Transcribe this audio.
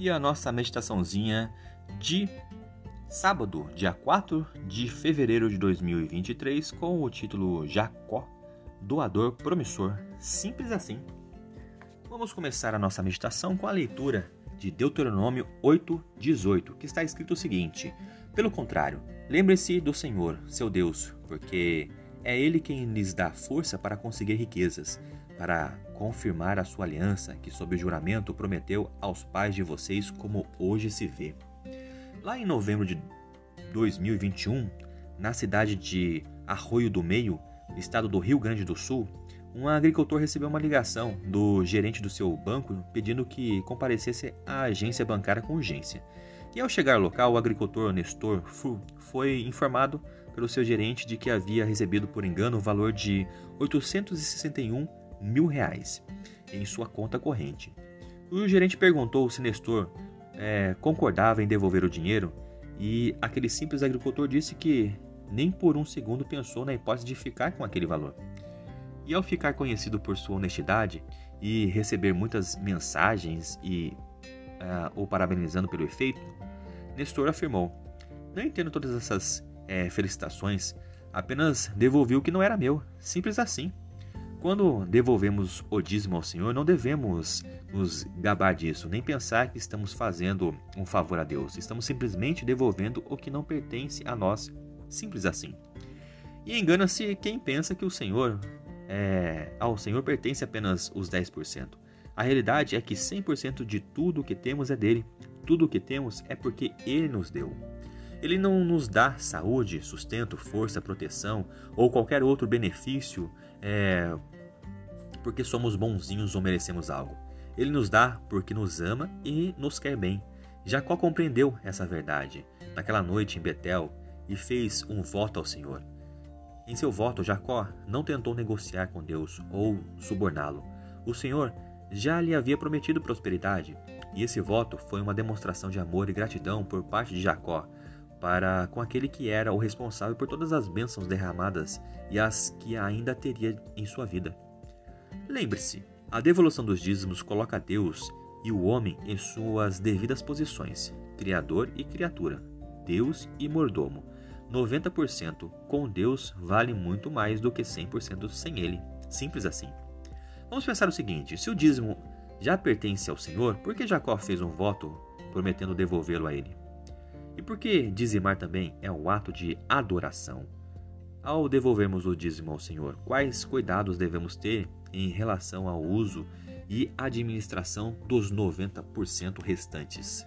E a nossa meditaçãozinha de sábado, dia 4 de fevereiro de 2023, com o título Jacó, doador promissor. Simples assim. Vamos começar a nossa meditação com a leitura de Deuteronômio 8:18, que está escrito o seguinte: Pelo contrário, lembre-se do Senhor, seu Deus, porque é ele quem lhes dá força para conseguir riquezas para confirmar a sua aliança que, sob juramento, prometeu aos pais de vocês, como hoje se vê. Lá em novembro de 2021, na cidade de Arroio do Meio, estado do Rio Grande do Sul, um agricultor recebeu uma ligação do gerente do seu banco pedindo que comparecesse à agência bancária com urgência. E ao chegar ao local, o agricultor Nestor foi informado pelo seu gerente de que havia recebido por engano o valor de 861 mil reais em sua conta corrente. O gerente perguntou se Nestor é, concordava em devolver o dinheiro e aquele simples agricultor disse que nem por um segundo pensou na hipótese de ficar com aquele valor. E ao ficar conhecido por sua honestidade e receber muitas mensagens e uh, o parabenizando pelo efeito, Nestor afirmou: Não entendo todas essas é, felicitações, apenas devolvi o que não era meu, simples assim. Quando devolvemos o dízimo ao Senhor, não devemos nos gabar disso, nem pensar que estamos fazendo um favor a Deus. Estamos simplesmente devolvendo o que não pertence a nós. Simples assim. E engana-se quem pensa que o Senhor é, ao Senhor pertence apenas os 10%. A realidade é que 100% de tudo o que temos é dele. Tudo o que temos é porque ele nos deu. Ele não nos dá saúde, sustento, força, proteção ou qualquer outro benefício é, porque somos bonzinhos ou merecemos algo. Ele nos dá porque nos ama e nos quer bem. Jacó compreendeu essa verdade naquela noite em Betel e fez um voto ao Senhor. Em seu voto, Jacó não tentou negociar com Deus ou suborná-lo. O Senhor já lhe havia prometido prosperidade, e esse voto foi uma demonstração de amor e gratidão por parte de Jacó para com aquele que era o responsável por todas as bênçãos derramadas e as que ainda teria em sua vida. Lembre-se, a devolução dos dízimos coloca Deus e o homem em suas devidas posições, criador e criatura, Deus e mordomo. 90% com Deus vale muito mais do que 100% sem ele. Simples assim. Vamos pensar o seguinte: se o dízimo já pertence ao Senhor, por que Jacó fez um voto prometendo devolvê-lo a ele? E por que dizimar também é um ato de adoração? Ao devolvermos o dízimo ao Senhor, quais cuidados devemos ter em relação ao uso e administração dos 90% restantes.